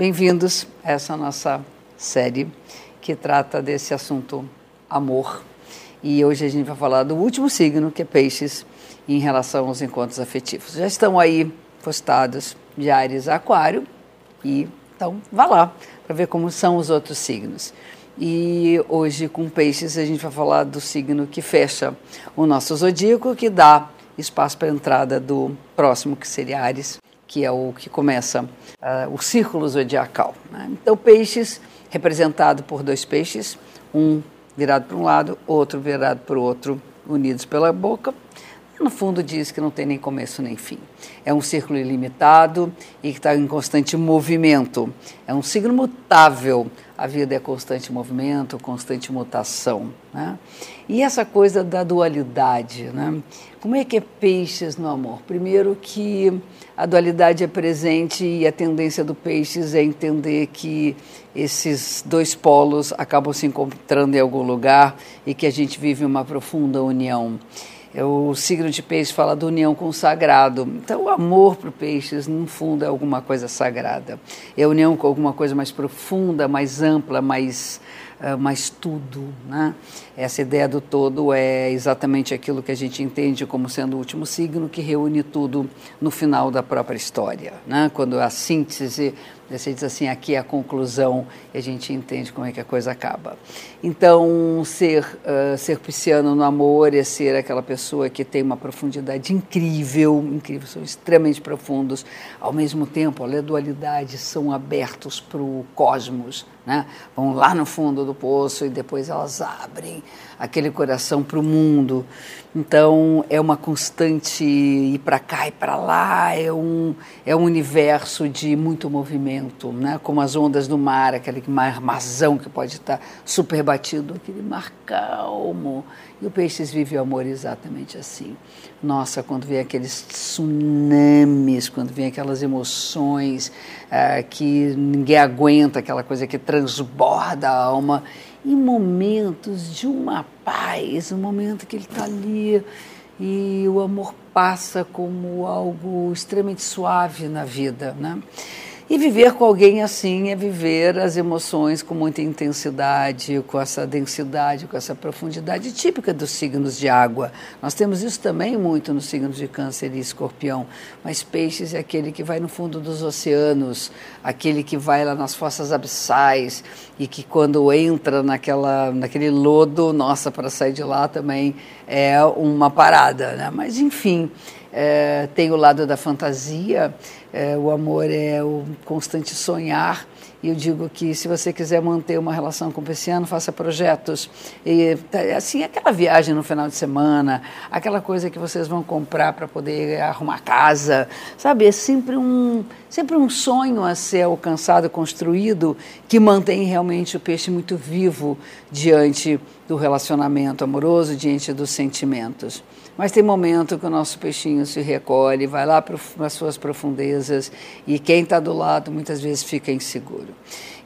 Bem-vindos a essa nossa série que trata desse assunto amor. E hoje a gente vai falar do último signo, que é Peixes, em relação aos encontros afetivos. Já estão aí postados de Ares a Aquário e então vá lá para ver como são os outros signos. E hoje com Peixes a gente vai falar do signo que fecha o nosso zodíaco, que dá espaço para a entrada do próximo, que seria Ares, que é o que começa uh, o círculo zodiacal. Né? Então, peixes, representado por dois peixes, um virado para um lado, outro virado para o outro, unidos pela boca. No fundo, diz que não tem nem começo nem fim. É um círculo ilimitado e que está em constante movimento. É um signo mutável. A vida é constante movimento, constante mutação. Né? E essa coisa da dualidade, né? Como é que é peixes no amor? Primeiro que a dualidade é presente e a tendência do peixes é entender que esses dois polos acabam se encontrando em algum lugar e que a gente vive uma profunda união. É o signo de peixe fala da união com o sagrado. Então, o amor para o peixes, no fundo, é alguma coisa sagrada. É a união com alguma coisa mais profunda, mais ampla, mais ah, mas tudo. Né? Essa ideia do todo é exatamente aquilo que a gente entende como sendo o último signo que reúne tudo no final da própria história. Né? Quando a síntese você diz assim, aqui é a conclusão e a gente entende como é que a coisa acaba. Então, ser, uh, ser pisciano no amor é ser aquela pessoa que tem uma profundidade incrível, incrível, são extremamente profundos. Ao mesmo tempo, a dualidade são abertos para o cosmos, né? vão lá no fundo do poço e depois elas abrem aquele coração para o mundo. Então é uma constante ir para cá e para lá, é um, é um universo de muito movimento, né? como as ondas do mar, aquele mar marzão que pode estar super batido, aquele mar calmo. E o Peixes vive o amor exatamente assim. Nossa, quando vem aqueles tsunamis, quando vem aquelas emoções uh, que ninguém aguenta, aquela coisa que transborda a alma em momentos de uma paz, um momento que ele está ali e o amor passa como algo extremamente suave na vida, né? E viver com alguém assim é viver as emoções com muita intensidade, com essa densidade, com essa profundidade típica dos signos de água. Nós temos isso também muito nos signos de Câncer e Escorpião, mas Peixes é aquele que vai no fundo dos oceanos, aquele que vai lá nas fossas abissais e que quando entra naquela, naquele lodo, nossa, para sair de lá também é uma parada, né? Mas enfim, é, tem o lado da fantasia é, o amor é o constante sonhar. E eu digo que se você quiser manter uma relação com o pisciano, faça projetos. E, tá, assim, aquela viagem no final de semana, aquela coisa que vocês vão comprar para poder arrumar casa, sabe? É sempre um, sempre um sonho a ser alcançado, construído, que mantém realmente o peixe muito vivo diante do relacionamento amoroso, diante dos sentimentos. Mas tem momento que o nosso peixinho se recolhe, vai lá para as suas profundezas e quem está do lado muitas vezes fica inseguro.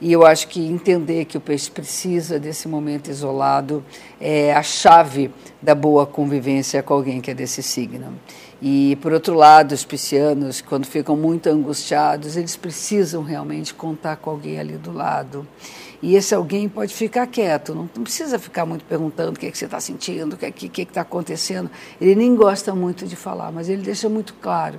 E eu acho que entender que o peixe precisa desse momento isolado é a chave da boa convivência com alguém que é desse signo. E, por outro lado, os piscianos, quando ficam muito angustiados, eles precisam realmente contar com alguém ali do lado. E esse alguém pode ficar quieto, não, não precisa ficar muito perguntando o que, é que você está sentindo, o que é está que que tá acontecendo. Ele nem gosta muito de falar, mas ele deixa muito claro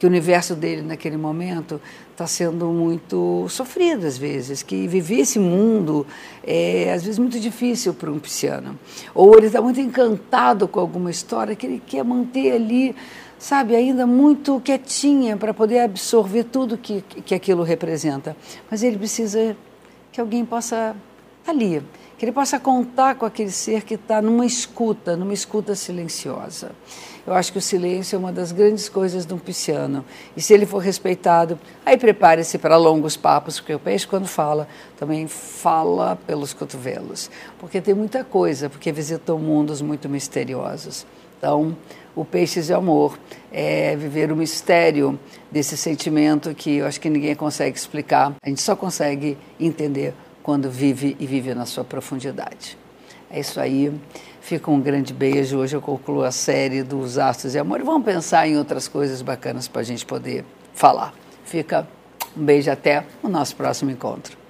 que o universo dele naquele momento está sendo muito sofrido às vezes, que viver esse mundo é às vezes muito difícil para um pisciano. Ou ele está muito encantado com alguma história que ele quer manter ali, sabe, ainda muito quietinha para poder absorver tudo que, que aquilo representa. Mas ele precisa que alguém possa ali, que ele possa contar com aquele ser que está numa escuta, numa escuta silenciosa. Eu acho que o silêncio é uma das grandes coisas de um pisciano. E se ele for respeitado, aí prepare-se para longos papos, porque o peixe, quando fala, também fala pelos cotovelos. Porque tem muita coisa, porque visitou mundos muito misteriosos. Então, o Peixes de Amor é viver o mistério desse sentimento que eu acho que ninguém consegue explicar. A gente só consegue entender quando vive e vive na sua profundidade. É isso aí. Fica um grande beijo. Hoje eu concluo a série dos Astros de Amor e vamos pensar em outras coisas bacanas para a gente poder falar. Fica Um beijo até o nosso próximo encontro.